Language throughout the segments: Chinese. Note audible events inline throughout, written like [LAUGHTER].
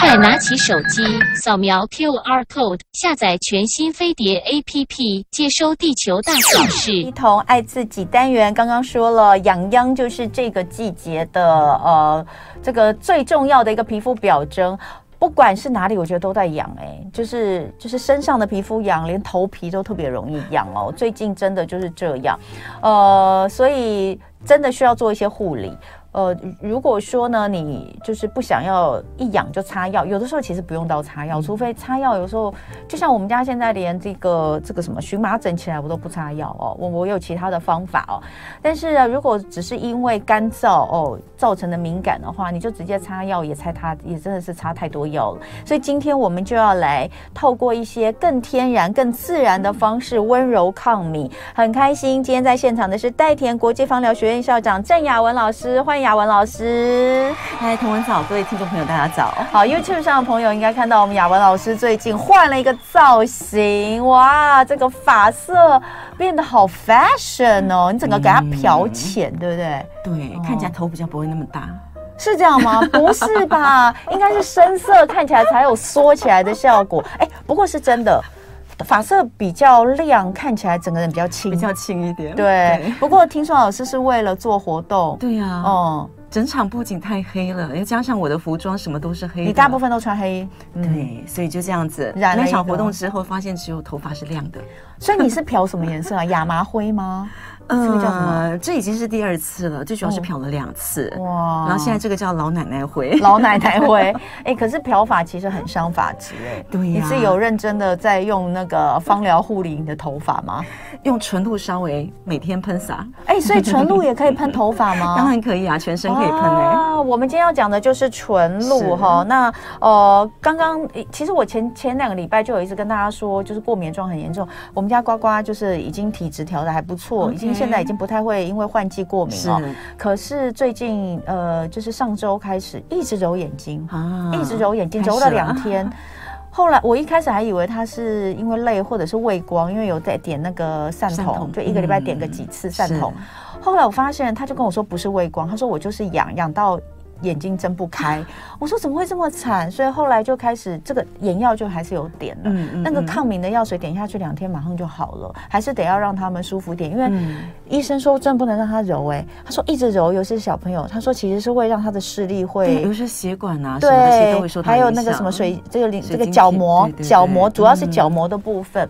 快拿起手机，扫描 QR code，下载全新飞碟 APP，接收地球大小事。一同爱自己单元刚刚说了，痒痒就是这个季节的呃，这个最重要的一个皮肤表征。不管是哪里，我觉得都在痒哎，就是就是身上的皮肤痒，连头皮都特别容易痒哦。最近真的就是这样，呃，所以真的需要做一些护理。呃，如果说呢，你就是不想要一痒就擦药，有的时候其实不用到擦药，除非擦药，有时候就像我们家现在连这个这个什么荨麻疹起来我都不擦药哦，我我有其他的方法哦。但是啊，如果只是因为干燥哦造成的敏感的话，你就直接擦药也擦它也真的是擦太多药了。所以今天我们就要来透过一些更天然、更自然的方式温柔抗敏，很开心今天在现场的是代田国际芳疗学院校长郑雅文老师，欢迎。雅文老师，嗨，同文早，各位听众朋友，大家早。好，YouTube 上的朋友应该看到我们雅文老师最近换了一个造型，哇，这个发色变得好 fashion 哦，你整个给它漂浅，嗯、对不对？对，哦、看起来头比较不会那么大，是这样吗？不是吧？应该是深色，看起来才有缩起来的效果。哎，不过是真的。发色比较亮，看起来整个人比较轻，比较轻一点。对，对不过听说老师是为了做活动。对呀、啊，哦、嗯，整场布景太黑了，又加上我的服装什么都是黑的，你大部分都穿黑，对，嗯、所以就这样子。染了那场活动之后，发现只有头发是亮的。所以你是漂什么颜色啊？亚麻灰吗？呃，这个叫什么？这已经是第二次了，最主要是漂了两次。哇！然后现在这个叫老奶奶灰，[LAUGHS] 老奶奶灰。[LAUGHS] 哎，可是漂发其实很伤发质哎。对呀。你是有认真的在用那个芳疗护理你的头发吗？用纯露稍微每天喷洒。哎，所以纯露也可以喷头发吗？[LAUGHS] 当然可以啊，全身可以喷哎。啊，我们今天要讲的就是纯露哈。那呃，刚刚其实我前前两个礼拜就有一次跟大家说，就是过敏状很严重。我们家呱呱就是已经体质调的还不错，已经。现在已经不太会因为换季过敏了，可是最近呃，就是上周开始一直揉眼睛啊，一直揉眼睛，揉了两天。后来我一开始还以为他是因为累或者是畏光，因为有在点那个散瞳，瞳就一个礼拜点个几次散瞳。嗯、后来我发现，他就跟我说不是畏光，他说我就是痒痒到。眼睛睁不开，我说怎么会这么惨？所以后来就开始这个眼药就还是有点了，嗯嗯、那个抗敏的药水点下去两天马上就好了，还是得要让他们舒服点，因为医生说真不能让他揉哎、欸，他说一直揉，尤其是小朋友，他说其实是会让他的视力会，有些血管啊，对，还有那个什么水这个这个角膜角膜，主要是角膜的部分。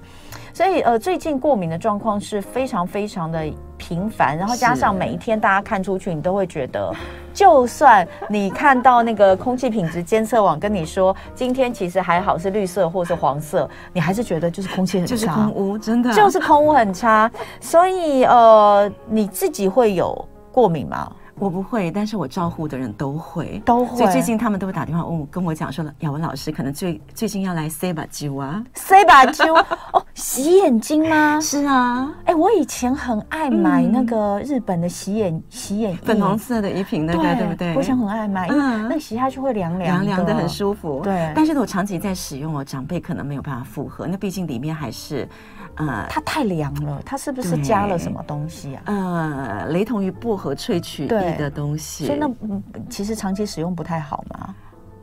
所以呃，最近过敏的状况是非常非常的频繁，然后加上每一天大家看出去，你都会觉得，就算你看到那个空气品质监测网跟你说今天其实还好是绿色或是黄色，你还是觉得就是空气很差，就是空污，真的就是空污很差。所以呃，你自己会有过敏吗？我不会，但是我照顾的人都会，都会。所以最近他们都会打电话问我，跟我讲说，雅文老师可能最最近要来塞把灸啊，塞把灸哦，洗眼睛吗？[LAUGHS] 是啊，哎，我以前很爱买那个日本的洗眼洗眼，粉红色的一瓶那个，对不对？我以前很爱买，因为那个洗下去会凉凉凉凉的，很舒服。对，但是我长期在使用哦，长辈可能没有办法负荷，那毕竟里面还是。呃，它太凉了，它是不是加了什么东西啊？呃，雷同于薄荷萃取液的东西，所以那其实长期使用不太好嘛。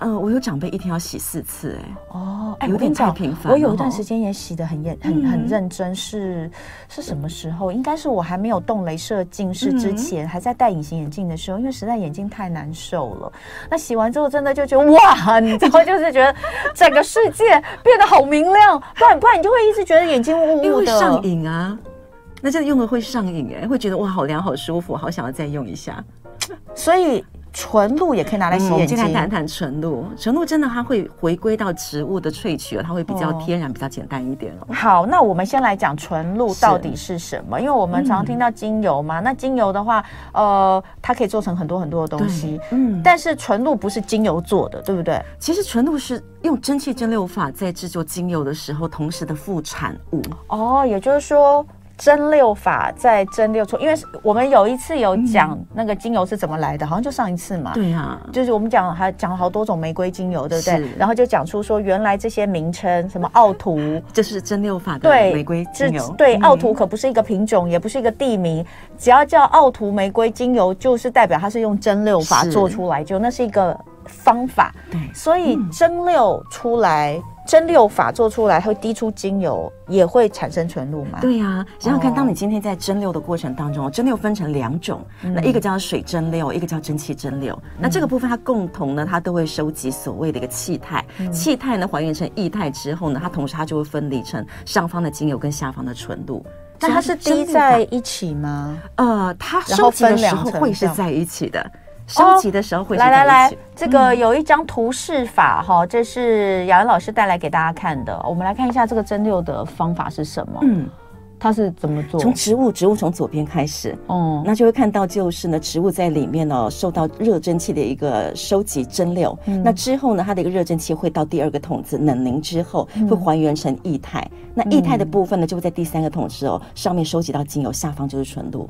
嗯，我有长辈一天要洗四次，哎，哦，哎，有点太频繁。我有一段时间也洗的很严，很很认真，是是什么时候？应该是我还没有动镭射近视之前，还在戴隐形眼镜的时候，因为实在眼睛太难受了。那洗完之后，真的就觉得哇，[LAUGHS] 你知道，就是觉得整个世界变得好明亮，不然不然你就会一直觉得眼睛雾雾的，上瘾啊。那这个用了会上瘾，哎，会觉得哇，好凉，好舒服，好想要再用一下。所以。纯露也可以拿来洗眼睛。我们、嗯、来谈谈纯露。纯露真的，它会回归到植物的萃取，它会比较天然，哦、比较简单一点哦。好，那我们先来讲纯露到底是什么？因为我们常常听到精油嘛，嗯、那精油的话，呃，它可以做成很多很多的东西。嗯，但是纯露不是精油做的，对不对？其实纯露是用蒸汽蒸馏法在制作精油的时候，同时的副产物。哦，也就是说。蒸馏法在蒸馏出，因为我们有一次有讲那个精油是怎么来的，嗯、好像就上一次嘛。对啊，就是我们讲还讲了好多种玫瑰精油，对不对？然后就讲出说原来这些名称，什么奥图，这是蒸馏法的玫瑰精油。对，奥图可不是一个品种，嗯、也不是一个地名，只要叫奥图玫瑰精油，就是代表它是用蒸馏法做出来，是就那是一个方法。对，所以蒸馏出来。嗯蒸馏法做出来会滴出精油，也会产生纯露吗？对呀、啊，想想看，当你今天在蒸馏的过程当中，哦、蒸馏分成两种，嗯、那一个叫水蒸馏，一个叫蒸汽蒸馏。嗯、那这个部分它共同呢，它都会收集所谓的一个气态，嗯、气态呢还原成液态之后呢，它同时它就会分离成上方的精油跟下方的纯露。但它是滴在一起吗？呃，它收集的时候会是在一起的。收集的时候会、哦、来来来，这个有一张图示法哈，嗯、这是雅文老师带来给大家看的。我们来看一下这个蒸馏的方法是什么？嗯，它是怎么做？从植物，植物从左边开始，哦、嗯，那就会看到就是呢，植物在里面呢受到热蒸汽的一个收集蒸馏。嗯、那之后呢，它的一个热蒸汽会到第二个桶子冷凝之后，会还原成液态。嗯、那液态的部分呢，就会在第三个桶子哦上面收集到精油，下方就是纯露。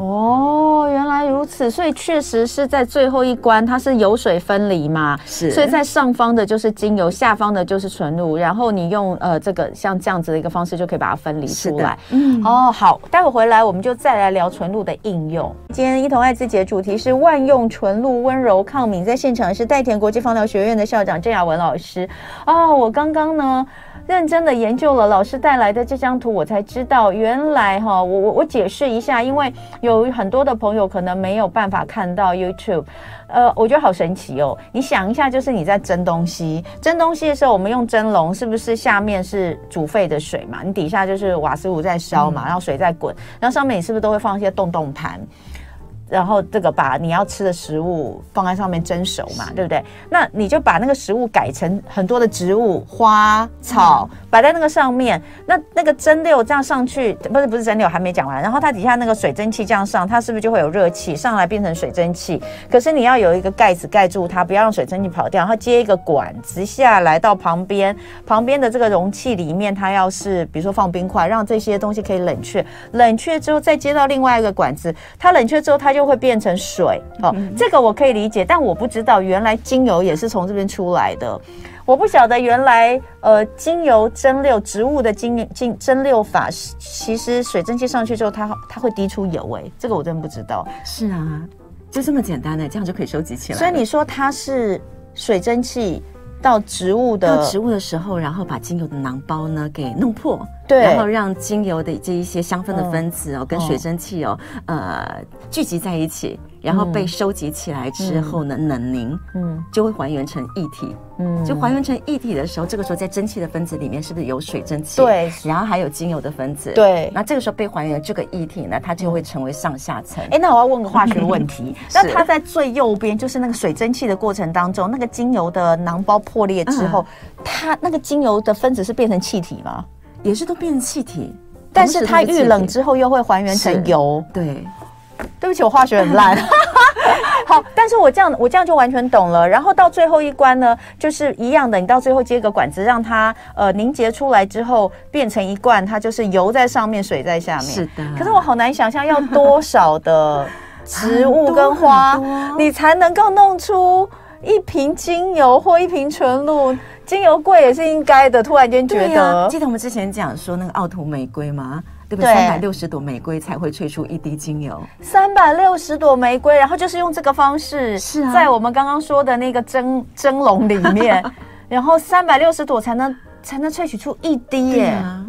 哦，原来如此，所以确实是在最后一关，它是油水分离嘛，是，所以在上方的就是精油，下方的就是纯露，然后你用呃这个像这样子的一个方式就可以把它分离出来。嗯，哦，好，待会回来我们就再来聊纯露的应用。今天一同爱自己的主题是万用纯露温柔抗敏，在现场是代田国际芳疗学院的校长郑雅文老师。哦，我刚刚呢。认真的研究了老师带来的这张图，我才知道原来哈，我我我解释一下，因为有很多的朋友可能没有办法看到 YouTube，呃，我觉得好神奇哦。你想一下，就是你在蒸东西，蒸东西的时候，我们用蒸笼，是不是下面是煮沸的水嘛？你底下就是瓦斯炉在烧嘛，然后水在滚，然后上面你是不是都会放一些洞洞盘？然后这个把你要吃的食物放在上面蒸熟嘛，对不对？那你就把那个食物改成很多的植物、花草摆在那个上面。那那个蒸馏这样上去，不是不是蒸馏还没讲完。然后它底下那个水蒸气这样上，它是不是就会有热气上来变成水蒸气？可是你要有一个盖子盖住它，不要让水蒸气跑掉。然后接一个管子下来到旁边，旁边的这个容器里面，它要是比如说放冰块，让这些东西可以冷却。冷却之后再接到另外一个管子，它冷却之后它就。就会变成水哦，这个我可以理解，但我不知道原来精油也是从这边出来的。我不晓得原来呃，精油蒸馏植物的精精蒸馏法，其实水蒸气上去之后它，它它会滴出油哎，这个我真的不知道。是啊，就这么简单的，这样就可以收集起来。所以你说它是水蒸气到植物的到植物的时候，然后把精油的囊包呢给弄破。对，然后让精油的这一些香氛的分子哦，跟水蒸气哦，呃，聚集在一起，然后被收集起来之后呢，冷凝，嗯，就会还原成液体，嗯，就还原成液体的时候，这个时候在蒸汽的分子里面是不是有水蒸气？对，然后还有精油的分子，对，那这个时候被还原这个液体呢，它就会成为上下层。哎，那我要问个化学问题，[LAUGHS] 那它在最右边，就是那个水蒸气的过程当中，那个精油的囊包破裂之后，它那个精油的分子是变成气体吗？也是都变成气体，但是它遇冷之后又会还原成油。对，对不起，我化学很烂。[LAUGHS] 好，但是我这样我这样就完全懂了。然后到最后一关呢，就是一样的，你到最后接个管子，让它呃凝结出来之后变成一罐，它就是油在上面，水在下面。是的。可是我好难想象要多少的植物跟花，你才能够弄出一瓶精油或一瓶纯露。精油贵也是应该的。突然间觉得、啊，记得我们之前讲说那个奥图玫瑰吗？对不对？三百六十朵玫瑰才会萃出一滴精油。三百六十朵玫瑰，然后就是用这个方式，是在我们刚刚说的那个蒸蒸笼里面，[LAUGHS] 然后三百六十朵才能才能萃取出一滴耶！啊、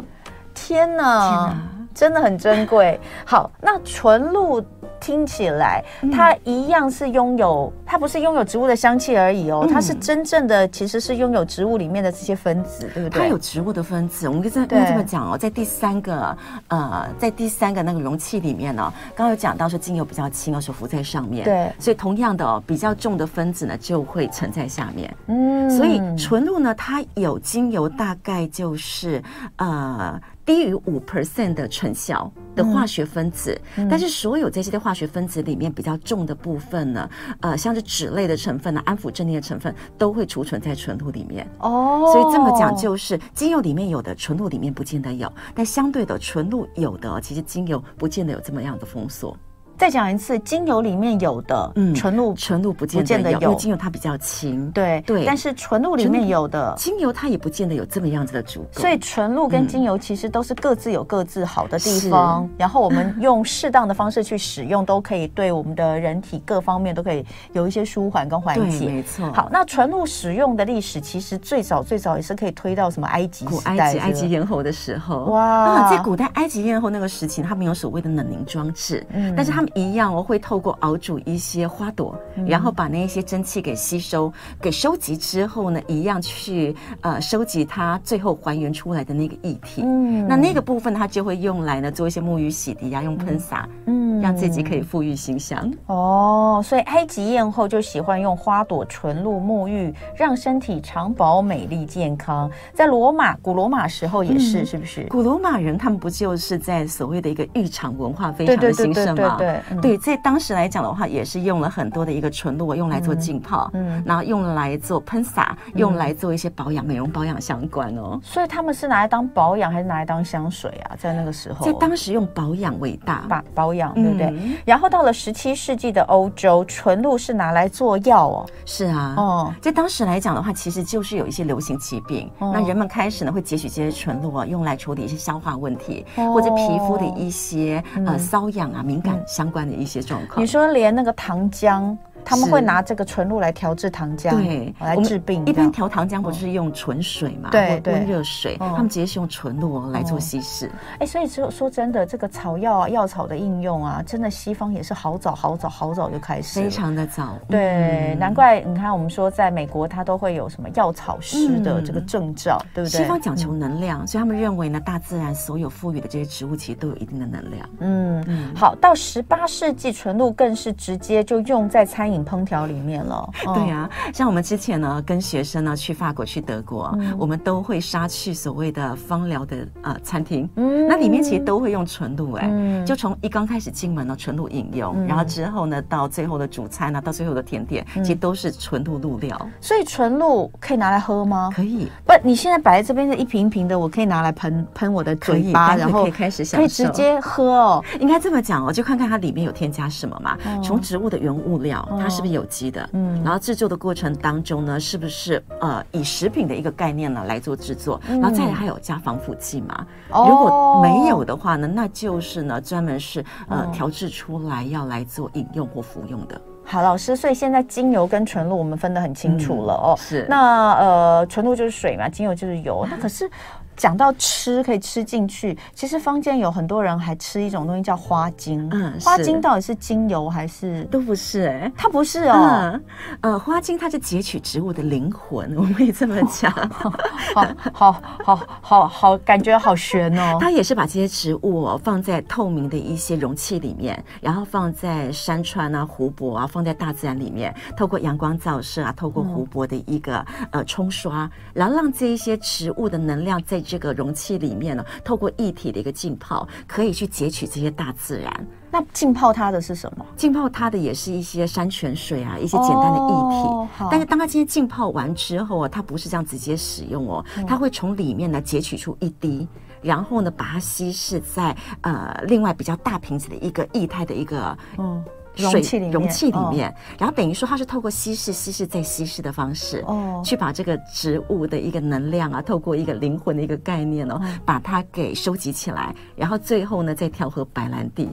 天哪，天哪真的很珍贵。好，那纯露。听起来，它一样是拥有，它不是拥有植物的香气而已哦，它是真正的，其实是拥有植物里面的这些分子，对不对？它有植物的分子，我们跟这这么讲哦，在第三个呃，在第三个那个容器里面呢，刚刚有讲到说精油比较轻，手浮在上面，对，所以同样的哦，比较重的分子呢就会沉在下面，嗯，所以纯露呢，它有精油大概就是呃。低于五 percent 的成效的化学分子，嗯、但是所有这些的化学分子里面比较重的部分呢，呃，像是酯类的成分呢，安抚镇定的成分都会储存在纯露里面。哦，所以这么讲就是，精油里面有的，纯露里面不见得有，但相对的，纯露有的，其实精油不见得有这么样的封锁。再讲一次，精油里面有的，嗯，纯露纯露不见得有，因为精油它比较轻，对对。但是纯露里面有的精油，它也不见得有这么样子的主。所以纯露跟精油其实都是各自有各自好的地方，然后我们用适当的方式去使用，都可以对我们的人体各方面都可以有一些舒缓跟缓解。没错。好，那纯露使用的历史其实最早最早也是可以推到什么埃及古埃及埃及艳后的时候。哇，在古代埃及艳后那个时期，他没有所谓的冷凝装置，嗯，但是他们一样哦会透。透过熬煮一些花朵，然后把那些蒸汽给吸收、给收集之后呢，一样去呃收集它，最后还原出来的那个液体。嗯，那那个部分它就会用来呢做一些沐浴洗涤啊，用喷洒，嗯，让自己可以馥郁形象。哦，所以埃及艳后就喜欢用花朵纯露沐浴，让身体长保美丽健康。在罗马古罗马时候也是，嗯、是不是？古罗马人他们不就是在所谓的一个浴场文化非常的兴盛嘛？对，对，在当时来讲的话，也是用了很多的一个纯露，用来做浸泡，嗯，然后用来做喷洒，用来做一些保养、美容保养相关哦。所以他们是拿来当保养，还是拿来当香水啊？在那个时候，在当时用保养为大，保保养，对不对？然后到了十七世纪的欧洲，纯露是拿来做药哦。是啊，哦，在当时来讲的话，其实就是有一些流行疾病，那人们开始呢会汲取这些纯露啊，用来处理一些消化问题，或者皮肤的一些呃瘙痒啊、敏感相关的一些状况。你说连那个糖浆。他们会拿这个纯露来调制糖浆，对，来治病。一般调糖浆不是用纯水嘛？对，温热水。他们直接是用纯露来做稀释。哎，所以说说真的，这个草药啊，药草的应用啊，真的西方也是好早好早好早就开始，非常的早。对，难怪你看，我们说在美国，它都会有什么药草师的这个证照，对不对？西方讲求能量，所以他们认为呢，大自然所有赋予的这些植物其实都有一定的能量。嗯，好，到十八世纪，纯露更是直接就用在餐饮烹调里面了，[LAUGHS] 对呀、啊，像我们之前呢，跟学生呢去法国、去德国，嗯、我们都会杀去所谓的芳疗的呃餐厅，嗯，那里面其实都会用纯露，哎，嗯、就从一刚开始进门呢，纯露饮用，嗯、然后之后呢，到最后的主餐呢，到最后的甜点，嗯、其实都是纯露露料。所以纯露可以拿来喝吗？可以，不，你现在摆在这边的一瓶一瓶的，我可以拿来喷喷我的嘴巴，然后可以开始享受，可以直接喝哦。应该这么讲哦，就看看它里面有添加什么嘛。从、嗯、植物的原物料，它是不是有机的？嗯，然后制作的过程当中呢，是不是呃以食品的一个概念呢来做制作？嗯、然后再来还有加防腐剂嘛？哦、如果没有的话呢，那就是呢专门是呃调制出来要来做饮用或服用的。好，老师，所以现在精油跟纯露我们分得很清楚了哦。嗯、是，那呃纯露就是水嘛，精油就是油。那可是。讲到吃可以吃进去，其实坊间有很多人还吃一种东西叫花精。嗯，花精到底是精油还是都不是？哎，它不是哦。呃，花精它是截取植物的灵魂，[LAUGHS] 我们可以这么讲。[LAUGHS] 好好好好好，感觉好悬哦。它也是把这些植物哦放在透明的一些容器里面，然后放在山川啊、湖泊啊，放在大自然里面，透过阳光照射啊，透过湖泊的一个呃冲刷，然后让这一些植物的能量在。这个容器里面呢，透过液体的一个浸泡，可以去截取这些大自然。那浸泡它的是什么？浸泡它的也是一些山泉水啊，一些简单的液体。哦、但是当它今天浸泡完之后啊，它不是这样直接使用哦，嗯、它会从里面呢截取出一滴，然后呢把它稀释在呃另外比较大瓶子的一个液态的一个嗯。容器里面，容器里面，哦、然后等于说它是透过稀释、稀释再稀释的方式，哦，去把这个植物的一个能量啊，透过一个灵魂的一个概念哦，哦把它给收集起来，然后最后呢再调和白兰地。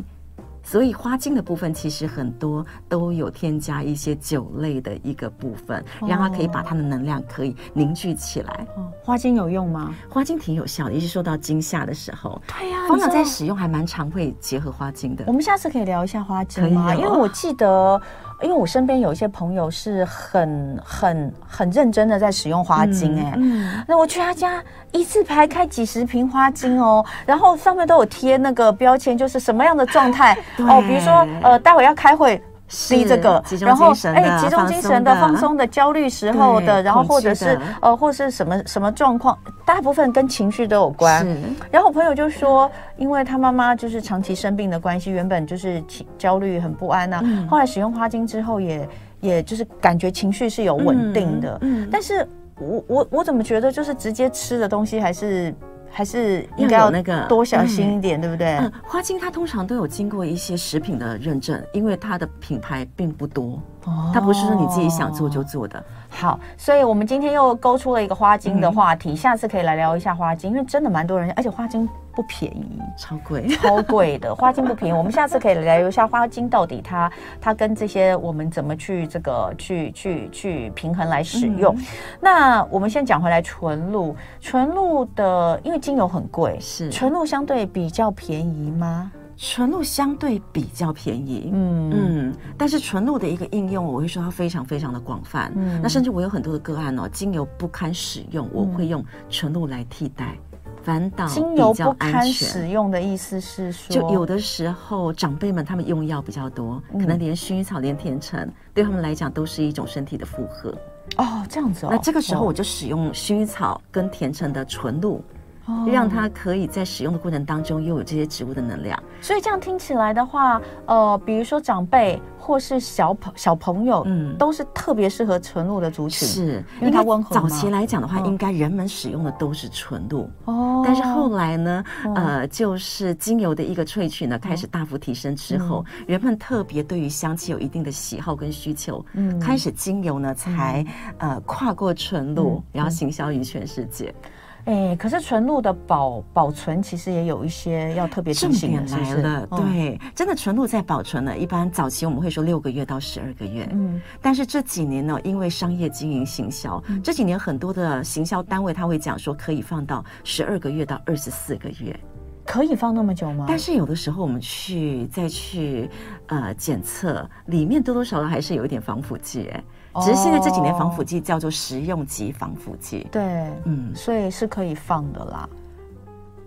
所以花精的部分其实很多都有添加一些酒类的一个部分，让它可以把它的能量可以凝聚起来。哦，花精有用吗？花精挺有效的，也是受到惊吓的时候。对呀，芳疗在使用还蛮常会结合花精的。我们下次可以聊一下花精吗？因为我记得。因为我身边有一些朋友是很很很认真的在使用花精哎、欸，嗯。嗯、那我去他家一次排开几十瓶花精哦，然后上面都有贴那个标签，就是什么样的状态。[LAUGHS] 哦，比如说呃，待会要开会。吸这个，然后哎，集中精神的、放松的、焦虑时候的，然后或者是呃，或是什么什么状况，大部分跟情绪都有关。然后我朋友就说，因为他妈妈就是长期生病的关系，原本就是焦虑很不安呐，后来使用花精之后，也也就是感觉情绪是有稳定的。嗯但是我我我怎么觉得，就是直接吃的东西还是。还是应该要那个多小心一点，对不对？嗯，花精它通常都有经过一些食品的认证，因为它的品牌并不多，哦，它不是说你自己想做就做的。好，所以我们今天又勾出了一个花精的话题，嗯、下次可以来聊一下花精，因为真的蛮多人，而且花精不便宜，超贵，超贵的花精不便宜。我们下次可以来聊一下花精到底它它跟这些我们怎么去这个去去去平衡来使用。嗯、那我们先讲回来纯露，纯露的因为精油很贵，是纯露相对比较便宜吗？纯露相对比较便宜，嗯。嗯，但是纯露的一个应用，我会说它非常非常的广泛，嗯，那甚至我有很多的个案哦，精油不堪使用，嗯、我会用纯露来替代，反倒精油不堪使用的意思是说，就有的时候长辈们他们用药比较多，嗯、可能连薰衣草、连甜橙对他们来讲都是一种身体的负荷，哦，这样子哦，那这个时候我就使用薰衣草跟甜橙的纯露。让它可以在使用的过程当中拥有这些植物的能量，所以这样听起来的话，呃，比如说长辈或是小朋小朋友，嗯，都是特别适合纯露的族群，是因为它温和。早期来讲的话，应该人们使用的都是纯露哦，但是后来呢，呃，就是精油的一个萃取呢开始大幅提升之后，人们特别对于香气有一定的喜好跟需求，嗯，开始精油呢才呃跨过纯露，然后行销于全世界。哎，可是纯露的保保存其实也有一些要特别提醒的，重点来了，是是对，真的纯露在保存呢，一般早期我们会说六个月到十二个月，嗯，但是这几年呢，因为商业经营行销，嗯、这几年很多的行销单位他会讲说可以放到十二个月到二十四个月，可以放那么久吗？但是有的时候我们去再去呃检测，里面多多少少还是有一点防腐剂，哎。只是现在这几年防腐剂叫做食用级防腐剂，对，嗯，所以是可以放的啦，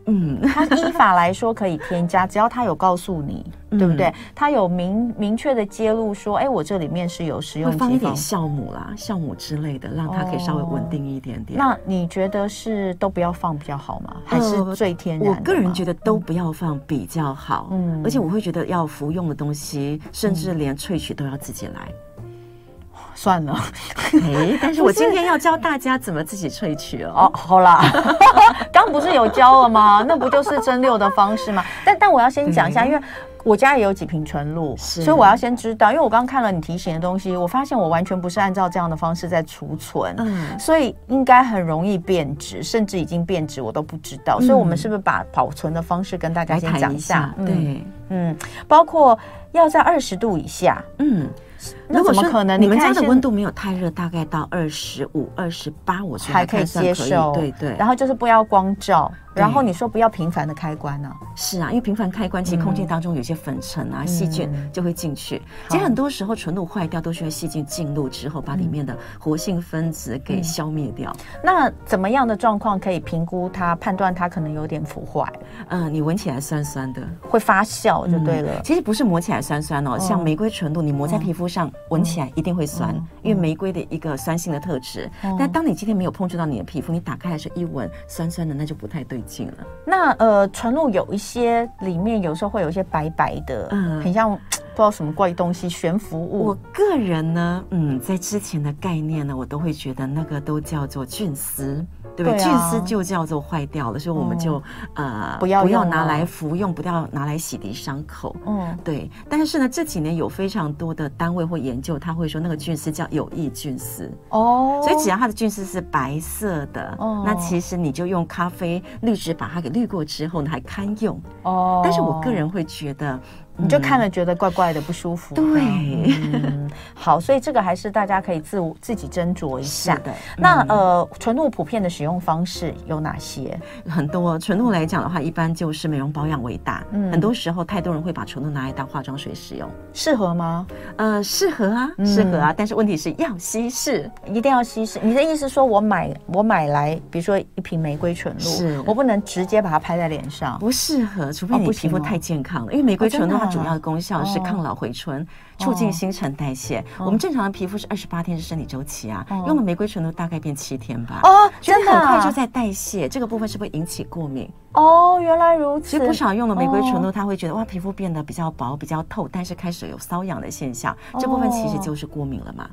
嗯，它依法来说可以添加，只要他有告诉你，对不对？他有明明确的揭露说，哎，我这里面是有食用级放一点酵母啦、酵母之类的，让它可以稍微稳定一点点。那你觉得是都不要放比较好吗？还是最天然？我个人觉得都不要放比较好，嗯，而且我会觉得要服用的东西，甚至连萃取都要自己来。算了，哎，但是我今天要教大家怎么自己萃取哦。哦，好啦，[LAUGHS] 刚不是有教了吗？那不就是蒸馏的方式吗？但但我要先讲一下，因为我家也有几瓶纯露，所以我要先知道。因为我刚看了你提醒的东西，我发现我完全不是按照这样的方式在储存，嗯，所以应该很容易变质，甚至已经变质我都不知道。所以我们是不是把保存的方式跟大家先讲一下？对，嗯，包括要在二十度以下，嗯。那怎么可能？你们家的温度没有太热，大概到二十五、二十八，我觉得还可以接受。对对。然后就是不要光照，然后你说不要频繁的开关呢？是啊，因为频繁开关，其实空气当中有些粉尘啊、细菌就会进去。其实很多时候纯露坏掉，都需要细菌进入之后，把里面的活性分子给消灭掉。那怎么样的状况可以评估它、判断它可能有点腐坏？嗯，你闻起来酸酸的，会发酵就对了。其实不是磨起来酸酸哦，像玫瑰纯露，你磨在皮肤上。闻起来一定会酸，嗯、因为玫瑰的一个酸性的特质。嗯、但当你今天没有碰触到你的皮肤，你打开来时一闻，酸酸的，那就不太对劲了。那呃，纯露有一些里面有时候会有一些白白的，嗯，很像不知道什么怪东西悬浮物。我个人呢，嗯，在之前的概念呢，我都会觉得那个都叫做菌丝。对不对？菌丝就叫做坏掉了，所以我们就呃不要不要拿来服用，不要拿来洗涤伤口。嗯，对。但是呢，这几年有非常多的单位或研究，他会说那个菌丝叫有益菌丝哦，所以只要它的菌丝是白色的，哦，那其实你就用咖啡滤纸把它给滤过之后呢，还堪用哦。但是我个人会觉得。你就看了觉得怪怪的不舒服，对，嗯，好，所以这个还是大家可以自我自己斟酌一下的。那呃，纯露普遍的使用方式有哪些？很多纯露来讲的话，一般就是美容保养为大。嗯，很多时候太多人会把纯露拿来当化妆水使用，适合吗？呃，适合啊，适合啊。但是问题是要稀释，一定要稀释。你的意思说我买我买来，比如说一瓶玫瑰纯露，是我不能直接把它拍在脸上，不适合，除非你皮肤太健康了，因为玫瑰纯露。它主要的功效是抗老回春，促进新陈代谢。我们正常的皮肤是二十八天是生理周期啊，用了玫瑰纯露大概变七天吧。哦，真的很快就在代谢，这个部分是不是引起过敏？哦，原来如此。其实不少用了玫瑰纯露，他会觉得哇，皮肤变得比较薄、比较透，但是开始有瘙痒的现象。这部分其实就是过敏了嘛。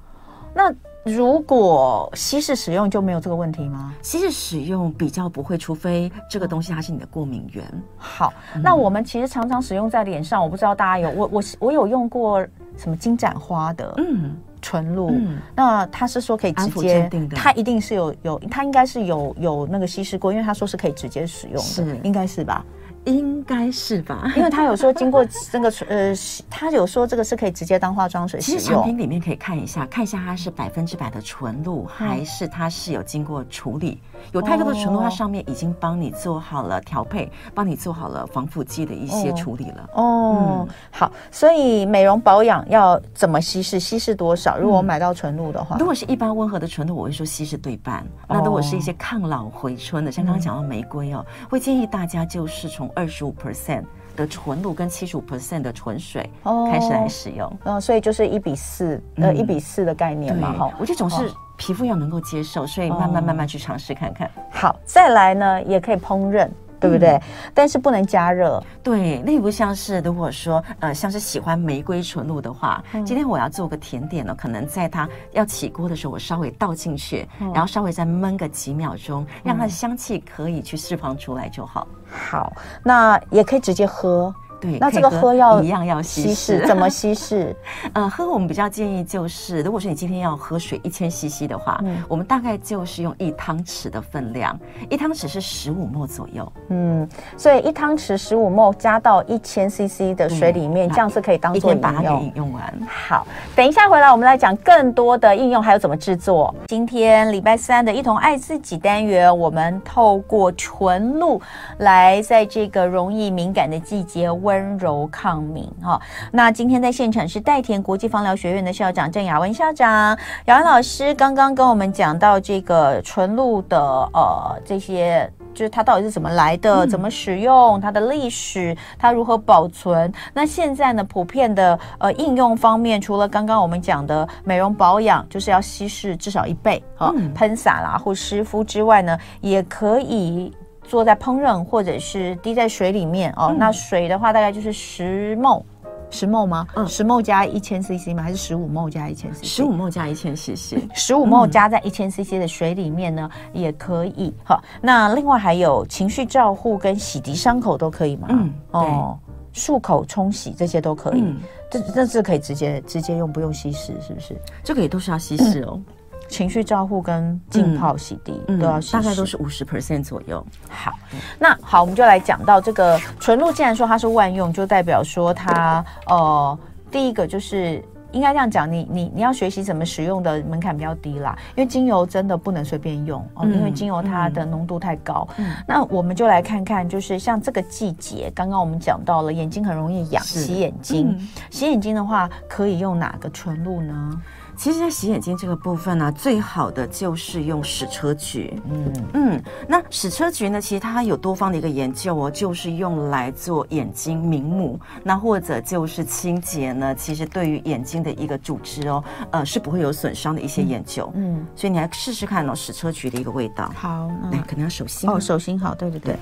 那如果稀释使用就没有这个问题吗？稀释使用比较不会，除非这个东西它是你的过敏源。好，嗯、那我们其实常常使用在脸上，我不知道大家有我我我有用过什么金盏花的嗯纯露，嗯、那他是说可以直接，它一定是有有，它应该是有有那个稀释过，因为他说是可以直接使用的，应该是吧？应该是吧，因为他有说经过这个呃，[LAUGHS] 他有说这个是可以直接当化妆水使用。其实产品里面可以看一下，看一下它是百分之百的纯露，还是它是有经过处理。有太多的纯露，它上面已经帮你做好了调配，帮你做好了防腐剂的一些处理了。哦，嗯、好，所以美容保养要怎么稀释？稀释多少？如果我买到纯露的话，如果是一般温和的纯露，我会说稀释对半。那如果是一些抗老回春的，像刚刚讲到玫瑰哦，会建议大家就是从二十五 percent 的纯露跟七十五 percent 的纯水开始来使用。嗯，所以就是一比四，呃，一比四的概念嘛。哈，我觉得总是。皮肤要能够接受，所以慢慢慢慢去尝试看看。哦。好，再来呢，也可以烹饪，对不对？嗯、但是不能加热。对，例如像是如果说呃，像是喜欢玫瑰纯露的话，嗯、今天我要做个甜点呢，可能在它要起锅的时候，我稍微倒进去，嗯、然后稍微再焖个几秒钟，让它的香气可以去释放出来就好。好，那也可以直接喝。对，那这个喝要一样要稀释，怎么稀释？[LAUGHS] 呃，喝我们比较建议就是，如果说你今天要喝水一千 CC 的话，嗯，我们大概就是用一汤匙的分量，一汤匙是十五 ml 左右，嗯，所以一汤匙十五 ml 加到一千 CC 的水里面，这样是可以当做。把它给饮用完。好，等一下回来我们来讲更多的应用，还有怎么制作。今天礼拜三的一同爱自己单元，我们透过纯露来在这个容易敏感的季节。温柔抗敏哈，那今天在现场是代田国际芳疗学院的校长郑雅文校长，雅文老师刚刚跟我们讲到这个纯露的呃这些，就是它到底是怎么来的，嗯、怎么使用，它的历史，它如何保存。那现在呢，普遍的呃应用方面，除了刚刚我们讲的美容保养，就是要稀释至少一倍啊，嗯、喷洒啦或湿敷之外呢，也可以。做在烹饪，或者是滴在水里面哦。嗯、那水的话，大概就是十 ml，十 ml 吗？嗯，十 ml 加一千 cc 吗？还是十五 ml 加一千 cc？十五 ml 加一千 cc，十五 ml 加在一千 cc 的水里面呢，嗯、也可以。好，那另外还有情绪照护跟洗涤伤口都可以吗？嗯，哦，漱口冲洗这些都可以。嗯、这这是可以直接直接用，不用稀释，是不是？这个也都是要稀释哦。嗯情绪照护跟浸泡洗涤、嗯、都要洗，大概都是五十 percent 左右。好，那好，我们就来讲到这个纯露。既然说它是万用，就代表说它呃，第一个就是应该这样讲，你你你要学习怎么使用的门槛比较低啦。因为精油真的不能随便用哦，嗯、因为精油它的浓度太高。嗯，那我们就来看看，就是像这个季节，刚刚我们讲到了眼睛很容易痒，洗眼睛。嗯、洗眼睛的话，可以用哪个纯露呢？其实，在洗眼睛这个部分呢、啊，最好的就是用矢车菊。嗯嗯，那矢车菊呢，其实它有多方的一个研究哦，就是用来做眼睛明目，那或者就是清洁呢，其实对于眼睛的一个组织哦，呃，是不会有损伤的一些研究。嗯，嗯，所以你来试试看哦，矢车菊的一个味道。好，来，可能要手心哦，手心好，对对对。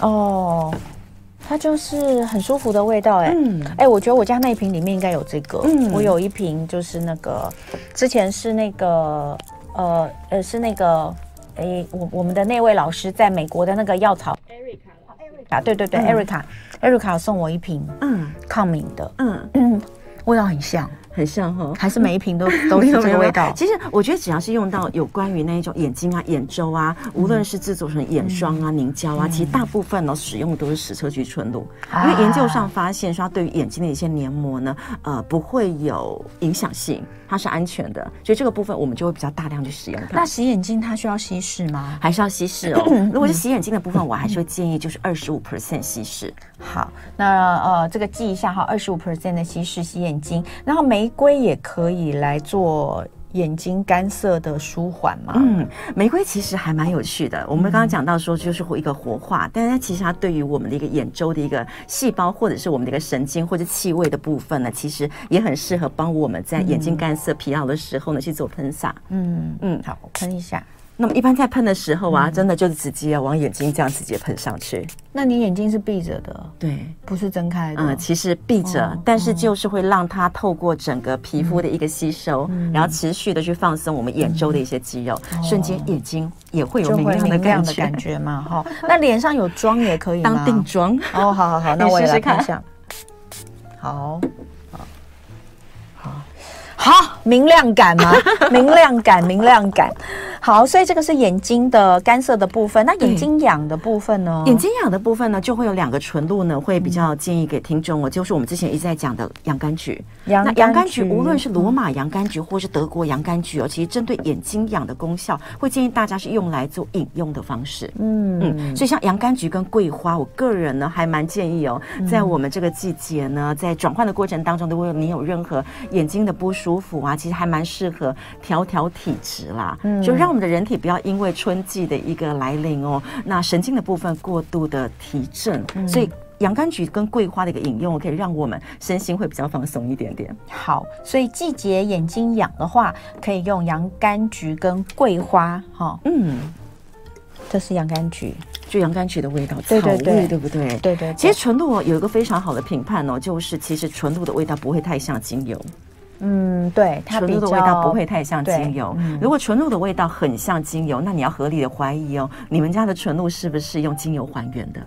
哦。它就是很舒服的味道，哎，嗯，哎，我觉得我家那一瓶里面应该有这个，嗯，我有一瓶就是那个，之前是那个，呃，呃，是那个，哎，我我们的那位老师在美国的那个药草，艾瑞卡，艾瑞卡，对对对，艾瑞卡，艾瑞卡送我一瓶，嗯，抗敏的，嗯。嗯，味道很像。很像哈，还是每一瓶都 [LAUGHS] 都是这个味道。其实我觉得只要是用到有关于那一种眼睛啊、眼周啊，无论是制作成眼霜啊、凝胶啊，其实大部分呢使用的都是矢车菊纯露，因为研究上发现说它对于眼睛的一些黏膜呢，呃，不会有影响性，它是安全的，所以这个部分我们就会比较大量去使用它。那洗眼睛它需要稀释吗？还是要稀释哦？[COUGHS] 如果是洗眼睛的部分，我还是会建议就是二十五 percent 稀释。好，那呃这个记一下哈，二十五 percent 的稀释洗眼睛，然后玫瑰也可以来做眼睛干涩的舒缓嘛。嗯，玫瑰其实还蛮有趣的。我们刚刚讲到说就是一个活化，嗯、但是它其实它对于我们的一个眼周的一个细胞或者是我们的一个神经或者气味的部分呢，其实也很适合帮我们在眼睛干涩疲劳的时候呢去做喷洒。嗯嗯，好，我喷一下。那么一般在喷的时候啊，嗯、真的就是直接往眼睛这样直接喷上去。那你眼睛是闭着的，对，不是睁开的。嗯，其实闭着，哦、但是就是会让它透过整个皮肤的一个吸收，嗯、然后持续的去放松我们眼周的一些肌肉，嗯、瞬间眼睛也会有明亮的感觉，感觉嘛。哈，[LAUGHS] 那脸上有妆也可以？当定妆哦，好好好，那 [LAUGHS] 我也来看一下。好。好，明亮感吗？明亮感，明亮感。好，所以这个是眼睛的干涩的部分。那眼睛痒的部分呢？眼睛痒的部分呢，就会有两个纯露呢，会比较建议给听众哦，就是我们之前一直在讲的洋甘菊。洋那洋甘菊，无论是罗马洋甘菊或是德国洋甘菊哦，其实针对眼睛痒的功效，会建议大家是用来做饮用的方式。嗯嗯，所以像洋甘菊跟桂花，我个人呢还蛮建议哦，在我们这个季节呢，在转换的过程当中，如果你有任何眼睛的不舒服啊，其实还蛮适合调调体质啦。嗯，就让我们的人体不要因为春季的一个来临哦，那神经的部分过度的提振，嗯、所以洋甘菊跟桂花的一个饮用，可以让我们身心会比较放松一点点。好，所以季节眼睛痒的话，可以用洋甘菊跟桂花哈。哦、嗯，这是洋甘菊，就洋甘菊的味道，草味对，对，对，对不对？对，对对。其实纯露有一个非常好的评判哦，就是其实纯露的味道不会太像精油。嗯，对，它纯露的味道不会太像精油。嗯、如果纯露的味道很像精油，那你要合理的怀疑哦，你们家的纯露是不是用精油还原的？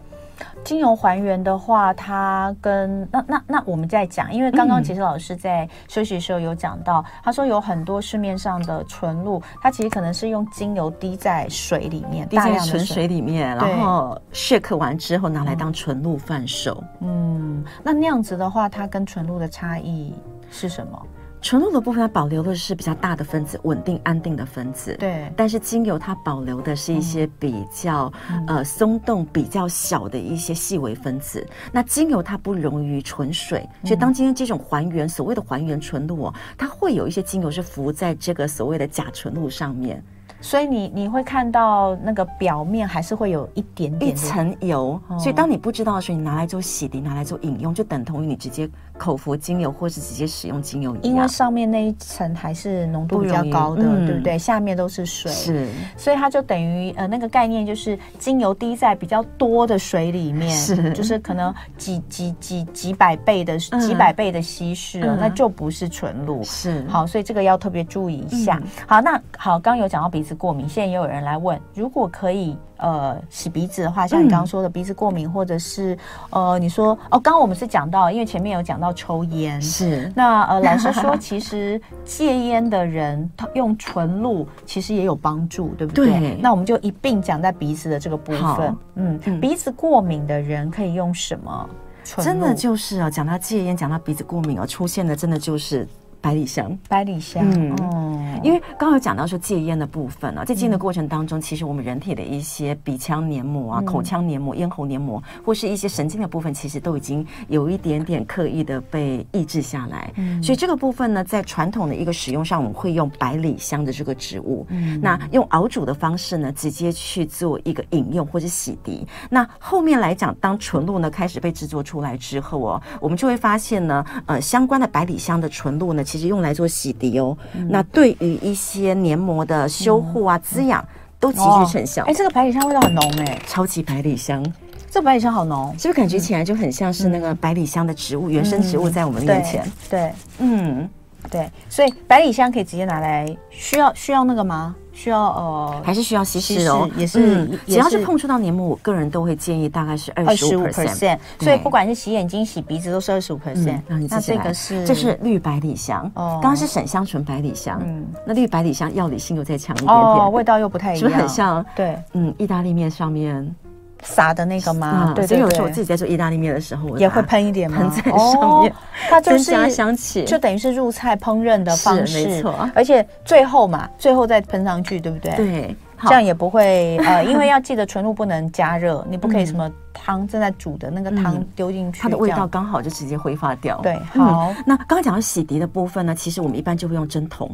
精油还原的话，它跟那那那我们在讲，因为刚刚其实老师在休息的时候有讲到，嗯、他说有很多市面上的纯露，它其实可能是用精油滴在水里面，滴在纯水里面，然后 shake 完之后拿来当纯露贩售。嗯，那那样子的话，它跟纯露的差异是什么？纯露的部分，它保留的是比较大的分子，稳定安定的分子。对。但是精油它保留的是一些比较、嗯、呃松动、比较小的一些细微分子。那精油它不溶于纯水，所以当今天这种还原，所谓的还原纯露哦，它会有一些精油是浮在这个所谓的假纯露上面。所以你你会看到那个表面还是会有一点点一层油。哦、所以当你不知道的时候，你拿来做洗涤，拿来做饮用，就等同于你直接。口服精油或是直接使用精油一样，因为上面那一层还是浓度比较高的，嗯、对不对？下面都是水，是，所以它就等于呃那个概念就是精油滴在比较多的水里面，是，就是可能几几几几百倍的、嗯、几百倍的稀释，嗯、那就不是纯露，是。好，所以这个要特别注意一下。嗯、好，那好，刚刚有讲到鼻子过敏，现在也有人来问，如果可以。呃，洗鼻子的话，像你刚刚说的鼻子过敏，嗯、或者是呃，你说哦，刚刚我们是讲到，因为前面有讲到抽烟，是那呃，老师说其实戒烟的人他用纯露其实也有帮助，对不对？对。那我们就一并讲在鼻子的这个部分。好嗯，嗯鼻子过敏的人可以用什么？真的就是啊，讲到戒烟，讲到鼻子过敏哦，出现的真的就是。百里香，百里香，嗯，哦、因为刚刚有讲到说戒烟的部分呢、啊，在戒烟的过程当中，嗯、其实我们人体的一些鼻腔黏膜啊、嗯、口腔黏膜、咽喉黏膜，或是一些神经的部分，其实都已经有一点点刻意的被抑制下来。嗯，所以这个部分呢，在传统的一个使用上，我们会用百里香的这个植物，嗯，那用熬煮的方式呢，直接去做一个饮用或者洗涤。那后面来讲，当纯露呢开始被制作出来之后哦，我们就会发现呢，呃，相关的百里香的纯露呢。其实用来做洗涤哦，嗯、那对于一些黏膜的修护啊、嗯、滋养都极具成效。哎、哦，这个百里香味道很浓哎，超级百里香，这百里香好浓，是不是感觉起来就很像是那个百里香的植物、嗯、原生植物在我们面前？对，对。嗯，对，所以百里香可以直接拿来，需要需要那个吗？需要呃，还是需要稀释哦，也是，只要是碰触到黏膜，我个人都会建议大概是二十五 percent，所以不管是洗眼睛、洗鼻子都是二十五 percent。那这个是这是绿百里香，刚刚是沈香醇百里香，嗯，那绿百里香药理性又再强一点点，味道又不太一样，是不是很像？对，嗯，意大利面上面。撒的那个吗？对，所以有时候我自己在做意大利面的时候，也会喷一点吗？喷在上面，它就是增加香气，就等于是入菜烹饪的方式，没错。而且最后嘛，最后再喷上去，对不对？对，这样也不会呃，[LAUGHS] 因为要记得纯露不能加热，你不可以什么汤正在煮的那个汤丢进去，它的味道刚好就直接挥发掉。对，好。那刚刚讲到洗涤的部分呢，其实我们一般就会用针筒。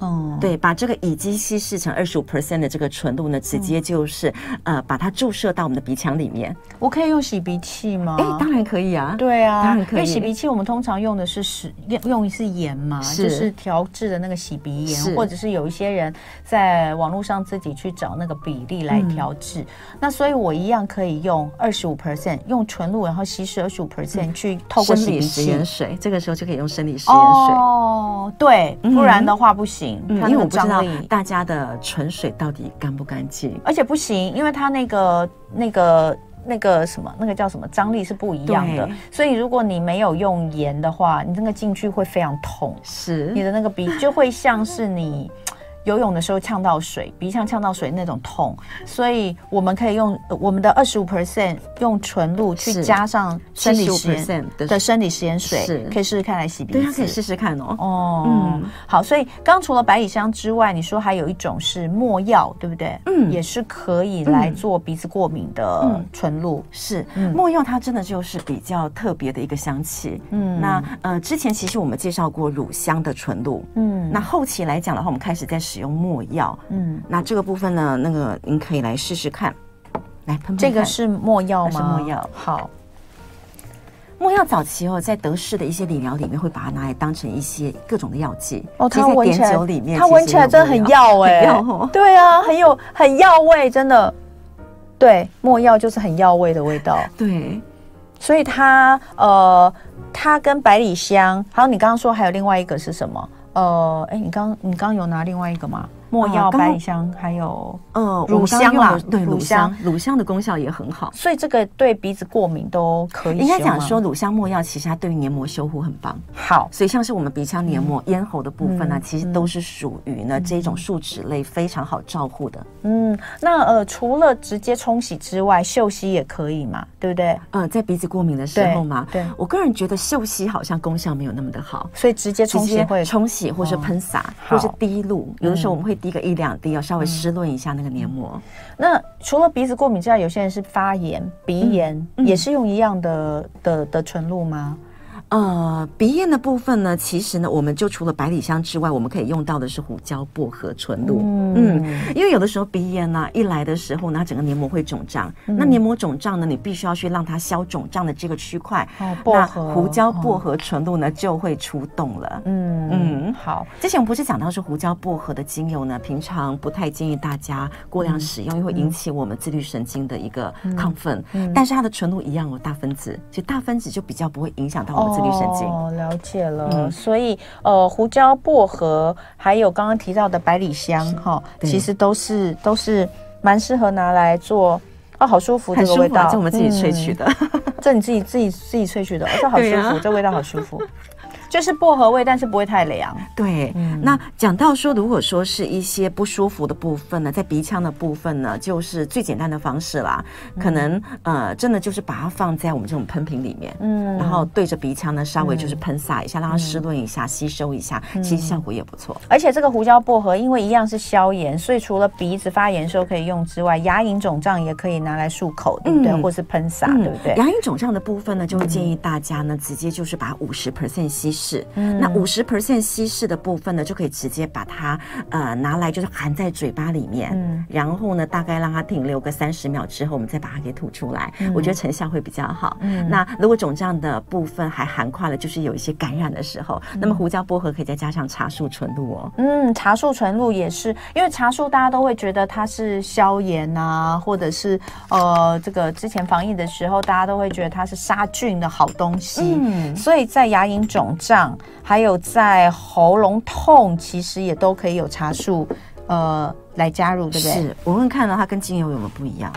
哦，对，把这个乙基稀释成二十五 percent 的这个纯露呢，直接就是、嗯、呃把它注射到我们的鼻腔里面。我可以用洗鼻器吗？哎，当然可以啊。对啊，当然可以。因为洗鼻器我们通常用的是使用用的是盐嘛，是就是调制的那个洗鼻盐，或者是有一些人在网络上自己去找那个比例来调制。嗯、那所以我一样可以用二十五 percent 用纯露，然后稀释二十五 percent 去透过洗鼻器。生理食盐水，这个时候就可以用生理食盐水。哦，对，不然的话不行，嗯、因为我不知道大家的纯水到底干不干净，而且不行，因为它那个那个那个什么，那个叫什么张力是不一样的，所以如果你没有用盐的话，你那个进去会非常痛，是。你的那个鼻就会像是你。游泳的时候呛到水，鼻腔呛到水那种痛，所以我们可以用我们的二十五 percent 用纯露去加上生理食盐的生理食盐水，可以试试看来洗鼻子。对，可以试试看哦。哦，嗯，好，所以刚除了百里香之外，你说还有一种是墨药，对不对？嗯，也是可以来做鼻子过敏的纯露。是，墨药它真的就是比较特别的一个香气。嗯，那呃，之前其实我们介绍过乳香的纯露。嗯，那后期来讲的话，我们开始在。使用墨药，嗯，那这个部分呢，那个您可以来试试看，来喷喷。这个是墨药吗？是没药。好，墨药早期哦，在德式的一些理疗里面会把它拿来当成一些各种的药剂哦。它闻起来，里面它闻起来真的很药 [LAUGHS] 哎，对啊，很有很药味，真的。对，墨药就是很药味的味道。[LAUGHS] 对，所以它呃，它跟百里香，还有你刚刚说还有另外一个是什么？哦，哎，你刚你刚有拿另外一个吗？没药、百里香，还有呃乳香啦，对乳香，乳香的功效也很好，所以这个对鼻子过敏都可以。应该讲说，乳香没药其实它对于黏膜修护很棒。好，所以像是我们鼻腔黏膜、咽喉的部分呢，其实都是属于呢这种树脂类非常好照护的。嗯，那呃除了直接冲洗之外，嗅吸也可以嘛，对不对？嗯，在鼻子过敏的时候嘛，对我个人觉得嗅吸好像功效没有那么的好，所以直接冲洗会冲洗，或是喷洒，或是滴露，有的时候我们会滴个一两滴。要稍微湿润一下那个黏膜。嗯、那除了鼻子过敏之外，有些人是发炎、鼻炎，也是用一样的的的纯露吗？呃，鼻炎的部分呢，其实呢，我们就除了百里香之外，我们可以用到的是胡椒薄荷纯露。嗯，嗯，因为有的时候鼻炎呢、啊，一来的时候呢，整个黏膜会肿胀。嗯、那黏膜肿胀呢，你必须要去让它消肿胀的这个区块。哦，薄荷。那胡椒薄荷纯露呢，哦、就会出动了。嗯嗯，好。之前我们不是讲到说胡椒薄荷的精油呢，平常不太建议大家过量使用，因为、嗯、会引起我们自律神经的一个亢奋。但是它的纯露一样有大分子，其实大分子就比较不会影响到我们自律。哦，了解了。嗯、所以，呃，胡椒、薄荷，还有刚刚提到的百里香，哈，其实都是都是蛮适合拿来做。哦，好舒服，这个味道，这我们自己萃取的，嗯、这你自己自己自己萃取的，哦，这好舒服，啊、这味道好舒服。就是薄荷味，但是不会太凉。对，嗯、那讲到说，如果说是一些不舒服的部分呢，在鼻腔的部分呢，就是最简单的方式啦，嗯、可能呃，真的就是把它放在我们这种喷瓶里面，嗯，然后对着鼻腔呢，稍微就是喷洒一下，嗯、让它湿润一下，嗯、吸收一下，其实效果也不错。而且这个胡椒薄荷，因为一样是消炎，所以除了鼻子发炎时候可以用之外，牙龈肿胀也可以拿来漱口，对不对？嗯、或是喷洒，嗯、对不对？牙龈肿胀的部分呢，就会建议大家呢，直接就是把五十 percent 稀释。是，嗯、那五十 percent 稀释的部分呢，就可以直接把它呃拿来，就是含在嘴巴里面，嗯，然后呢，大概让它停留个三十秒之后，我们再把它给吐出来，嗯、我觉得成效会比较好。嗯，那如果肿胀的部分还含括了，就是有一些感染的时候，嗯、那么胡椒薄荷可以再加上茶树纯露哦。嗯，茶树纯露也是，因为茶树大家都会觉得它是消炎啊，或者是呃这个之前防疫的时候，大家都会觉得它是杀菌的好东西，嗯，所以在牙龈肿胀。还有在喉咙痛，其实也都可以有茶树，呃，来加入，对不对？是，我问看到它跟精油有没有不一样？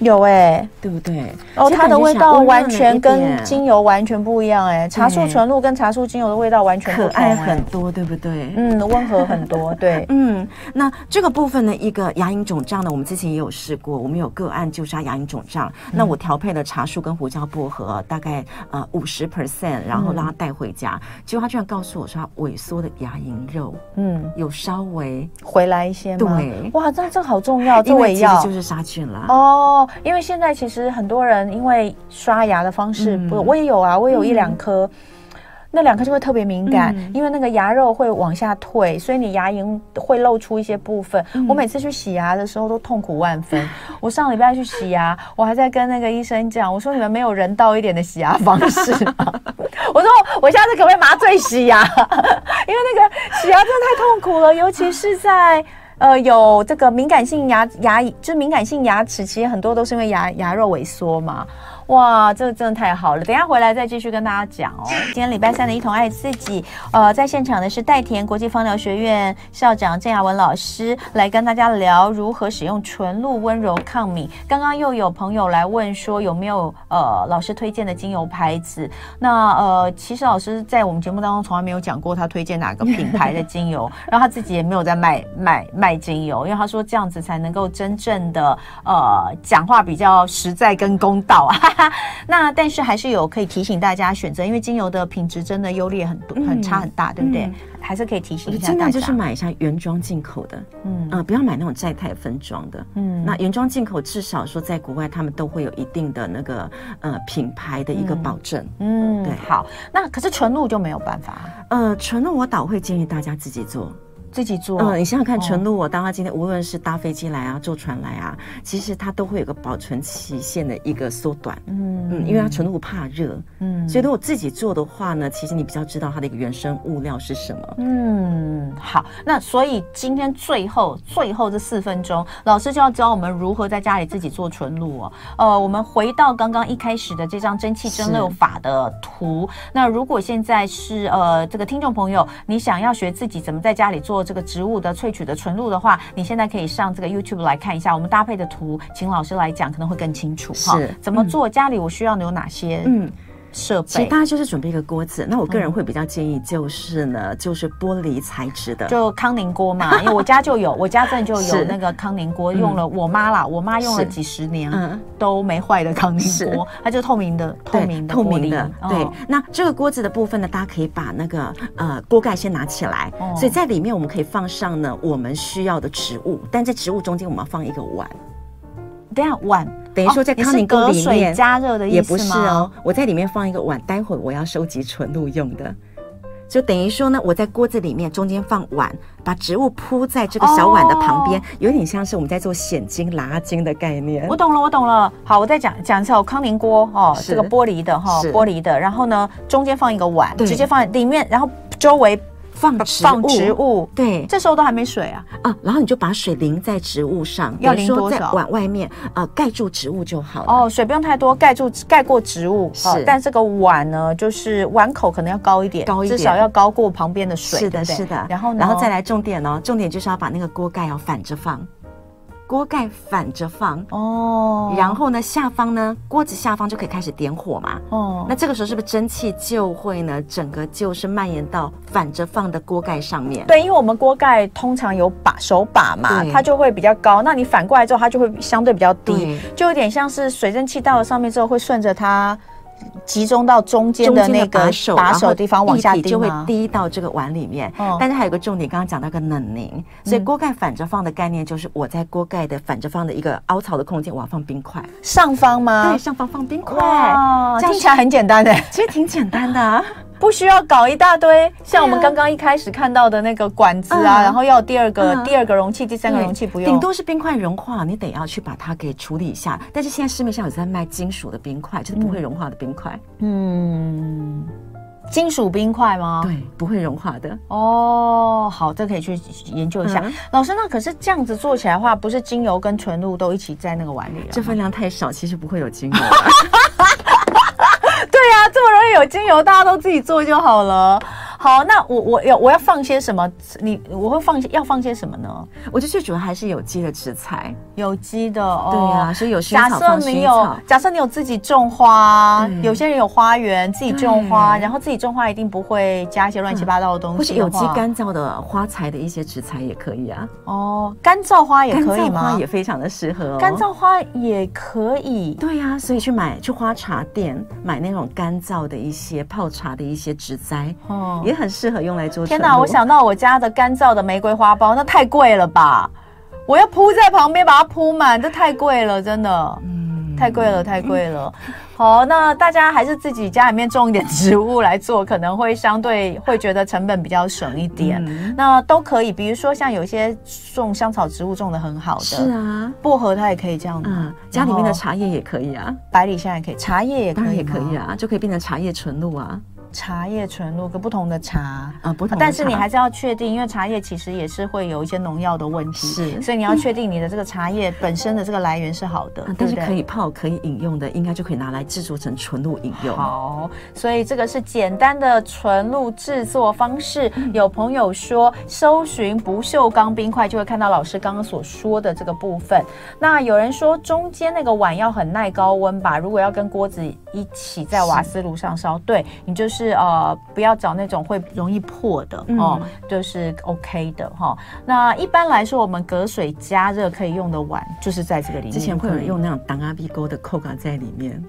有哎、欸，对不对？哦，它的味道完全跟精油完全不一样哎、欸，茶树纯露跟茶树精油的味道完全不同、欸、可爱很多，对不对？嗯，温和很多，[LAUGHS] 对。嗯，那这个部分呢，一个牙龈肿胀呢，我们之前也有试过，我们有个案就是牙龈肿胀，嗯、那我调配了茶树跟胡椒薄荷，大概呃五十 percent，然后让他带回家，嗯、结果他居然告诉我说，他萎缩的牙龈肉，嗯，有稍微回来一些吗？对，哇，这这好重要，这味药就是杀菌了。哦。因为现在其实很多人因为刷牙的方式不，我也有啊，我也有一两颗，那两颗就会特别敏感，嗯、因为那个牙肉会往下退，所以你牙龈会露出一些部分。嗯、我每次去洗牙的时候都痛苦万分。[LAUGHS] 我上礼拜去洗牙，我还在跟那个医生讲，我说你们没有人道一点的洗牙方式。[LAUGHS] 我说我下次可不可以麻醉洗牙？[LAUGHS] 因为那个洗牙真的太痛苦了，尤其是在呃有这个敏感性牙牙就是敏感性牙齿，其实很多都是因为牙牙肉萎缩嘛。哇，这个真的太好了！等下回来再继续跟大家讲哦。今天礼拜三的一同爱自己，呃，在现场的是代田国际芳疗学院校长郑雅文老师来跟大家聊如何使用纯露温柔抗敏。刚刚又有朋友来问说有没有呃老师推荐的精油牌子？那呃，其实老师在我们节目当中从来没有讲过他推荐哪个品牌的精油，[LAUGHS] 然后他自己也没有在卖卖卖精油，因为他说这样子才能够真正的呃讲话比较实在跟公道啊。那但是还是有可以提醒大家选择，因为精油的品质真的优劣很多，很差很大，对不对？嗯、还是可以提醒一下大家，尽量就是买一下原装进口的，嗯。啊、呃，不要买那种在泰分装的，嗯。那原装进口至少说在国外他们都会有一定的那个呃品牌的一个保证，嗯，对。好，那可是纯露就没有办法，呃，纯露我倒会建议大家自己做。自己做，嗯，你想想看，纯露，我当他今天无论是搭飞机来啊，坐船来啊，其实它都会有个保存期限的一个缩短，嗯。嗯，因为它纯露怕热，嗯，所以如果自己做的话呢，其实你比较知道它的一个原生物料是什么，嗯，好，那所以今天最后最后这四分钟，老师就要教我们如何在家里自己做纯露哦，呃，我们回到刚刚一开始的这张蒸汽蒸馏法的图，那如果现在是呃这个听众朋友，你想要学自己怎么在家里做。这个植物的萃取的纯露的话，你现在可以上这个 YouTube 来看一下，我们搭配的图，请老师来讲可能会更清楚哈。怎么做？家里我需要有哪些？嗯。设备，其实大家就是准备一个锅子。那我个人会比较建议，就是呢，嗯、就是玻璃材质的，就康宁锅嘛。[LAUGHS] 因为我家就有，我家真的就有那个康宁锅，用了我妈啦，我妈用了几十年，嗯，都没坏的康宁锅，它就透明的，透明的，透明的。对，那这个锅子的部分呢，大家可以把那个呃锅盖先拿起来，哦、所以在里面我们可以放上呢我们需要的植物，但在植物中间我们要放一个碗。等下碗。等于说在康宁锅里面水加热的意思也不是哦，我在里面放一个碗，待会我要收集纯露用的，就等于说呢，我在锅子里面中间放碗，把植物铺在这个小碗的旁边，有点像是我们在做显金、拉筋的概念。我懂了，我懂了。好，我再讲讲一下，我康宁锅哦，这个玻璃的哈，玻璃的，然后呢，中间放一个碗，直接放在里面，然后周围。放放植物，对，这时候都还没水啊啊，然后你就把水淋在植物上，要淋多少？在碗外面啊盖住植物就好了。哦，水不用太多，盖住盖过植物是。但这个碗呢，就是碗口可能要高一点，高一点，至少要高过旁边的水。是的，是的。然后呢，然后再来重点哦，重点就是要把那个锅盖要反着放。锅盖反着放哦，然后呢，下方呢，锅子下方就可以开始点火嘛。哦，那这个时候是不是蒸汽就会呢，整个就是蔓延到反着放的锅盖上面？对，因为我们锅盖通常有把手把嘛，它就会比较高。那你反过来之后，它就会相对比较低，就有点像是水蒸气到了上面之后，会顺着它。集中到中间的那个把手把手地方往下滴，就会滴到这个碗里面。哦、但是还有个重点，刚刚讲到个冷凝，所以锅盖反着放的概念就是我在锅盖的反着放的一个凹槽的空间，我要放冰块。上方吗？对，上方放冰块。这，听起来很简单的，[LAUGHS] 其实挺简单的啊。不需要搞一大堆，像我们刚刚一开始看到的那个管子啊，然后要第二个第二个容器，第三个容器不用，顶多是冰块融化，你得要去把它给处理一下。但是现在市面上有在卖金属的冰块，就是不会融化的冰块。嗯，金属冰块吗？对，不会融化的。哦，好，这可以去研究一下。老师，那可是这样子做起来的话，不是精油跟纯露都一起在那个碗里了？这分量太少，其实不会有精油。[LAUGHS] 对呀、啊，这么容易有精油，大家都自己做就好了。好，那我我要我要放些什么？你我会放要放些什么呢？我觉得最主要还是有机的食材，有机的哦。对呀、啊，所以有薰草，放薰草。假设你有自己种花，嗯、有些人有花园自己种花，然后自己种花一定不会加一些乱七八糟的东西。或是有机干燥的花材的一些植材也可以啊。哦，干燥花也可以吗？干燥花也非常的适合哦。干燥花也可以。对呀、啊，所以去买去花茶店买那种干燥的一些泡茶的一些植栽哦。也很适合用来做。天哪，我想到我家的干燥的玫瑰花苞，那太贵了吧？我要铺在旁边把它铺满，这太贵了，真的，嗯，太贵了，太贵了。[LAUGHS] 好，那大家还是自己家里面种一点植物来做，可能会相对会觉得成本比较省一点。嗯、那都可以，比如说像有些种香草植物种的很好的，是啊，薄荷它也可以这样子，嗯，家里面的茶叶也可以啊，百里香也可以，茶叶也可以，当然也可以啊，就可以变成茶叶纯露啊。茶叶纯露跟不同的茶啊，不同，但是你还是要确定，因为茶叶其实也是会有一些农药的问题，是，所以你要确定你的这个茶叶本身的这个来源是好的，但是可以泡、可以饮用的，应该就可以拿来制作成纯露饮用。好，所以这个是简单的纯露制作方式。有朋友说，搜寻不锈钢冰块就会看到老师刚刚所说的这个部分。那有人说，中间那个碗要很耐高温吧？如果要跟锅子一起在瓦斯炉上烧，对，你就是呃。不要找那种会容易破的、嗯、哦，就是 OK 的哈、哦。那一般来说，我们隔水加热可以用的碗，就是在这个里面。之前会有人用那种挡阿鼻钩的扣杆在里面。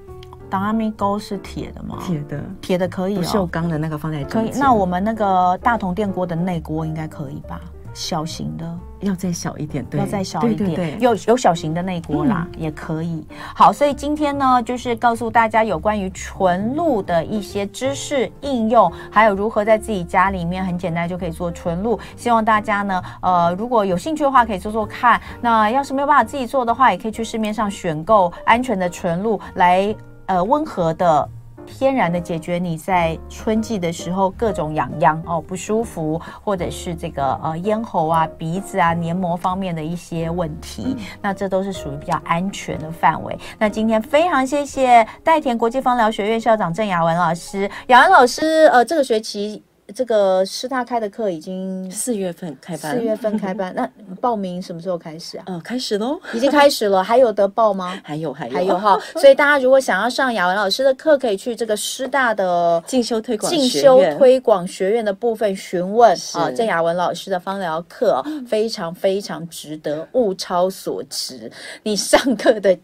挡阿咪钩是铁的吗？铁的，铁的可以、哦。不锈钢的那个放在可以。那我们那个大同电锅的内锅应该可以吧？小型的要再小一点，对，要再小一点，对对对，有有小型的内锅啦，嗯，也可以。好，所以今天呢，就是告诉大家有关于纯露的一些知识应用，还有如何在自己家里面很简单就可以做纯露。希望大家呢，呃，如果有兴趣的话，可以做做看。那要是没有办法自己做的话，也可以去市面上选购安全的纯露来，呃，温和的。天然的解决你在春季的时候各种痒痒哦不舒服，或者是这个呃咽喉啊、鼻子啊、黏膜方面的一些问题，嗯、那这都是属于比较安全的范围。那今天非常谢谢代田国际芳疗学院校长郑雅文老师，雅文老师呃这个学期。这个师大开的课已经四月份开班，四月份开班，[LAUGHS] 那报名什么时候开始啊？嗯、呃，开始喽，已经开始了，还有得报吗？[LAUGHS] 还有，还有，还有哈。[LAUGHS] 所以大家如果想要上雅文老师的课，可以去这个师大的进修推广进修推广学院的部分询问啊。郑雅文老师的芳疗课非常非常值得，物超所值。你上课的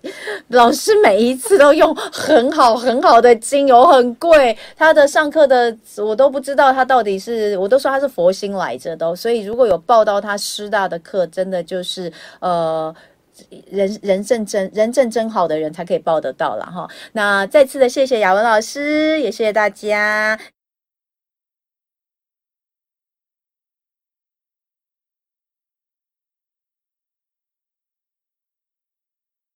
老师每一次都用很好很好的精油，很贵，他的上课的我都不知道他到。到底是我都说他是佛心来着都，所以如果有报到他师大的课，真的就是呃人人正真人正真好的人才可以报得到了哈。那再次的谢谢雅文老师，也谢谢大家。